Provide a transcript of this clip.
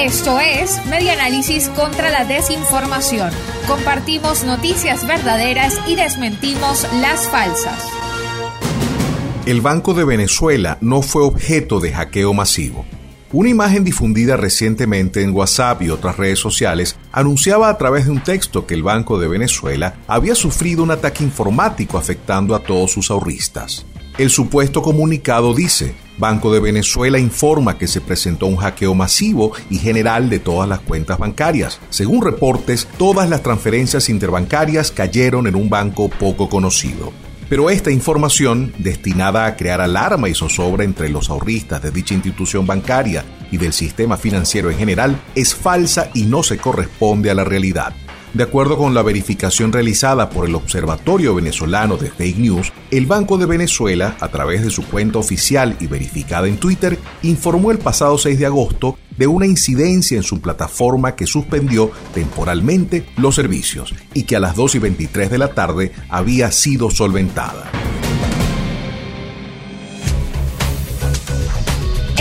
Esto es Media Análisis contra la Desinformación. Compartimos noticias verdaderas y desmentimos las falsas. El Banco de Venezuela no fue objeto de hackeo masivo. Una imagen difundida recientemente en WhatsApp y otras redes sociales anunciaba a través de un texto que el Banco de Venezuela había sufrido un ataque informático afectando a todos sus ahorristas. El supuesto comunicado dice, Banco de Venezuela informa que se presentó un hackeo masivo y general de todas las cuentas bancarias. Según reportes, todas las transferencias interbancarias cayeron en un banco poco conocido. Pero esta información, destinada a crear alarma y zozobra entre los ahorristas de dicha institución bancaria y del sistema financiero en general, es falsa y no se corresponde a la realidad. De acuerdo con la verificación realizada por el Observatorio Venezolano de Fake News, el Banco de Venezuela, a través de su cuenta oficial y verificada en Twitter, informó el pasado 6 de agosto de una incidencia en su plataforma que suspendió temporalmente los servicios y que a las 2 y 23 de la tarde había sido solventada.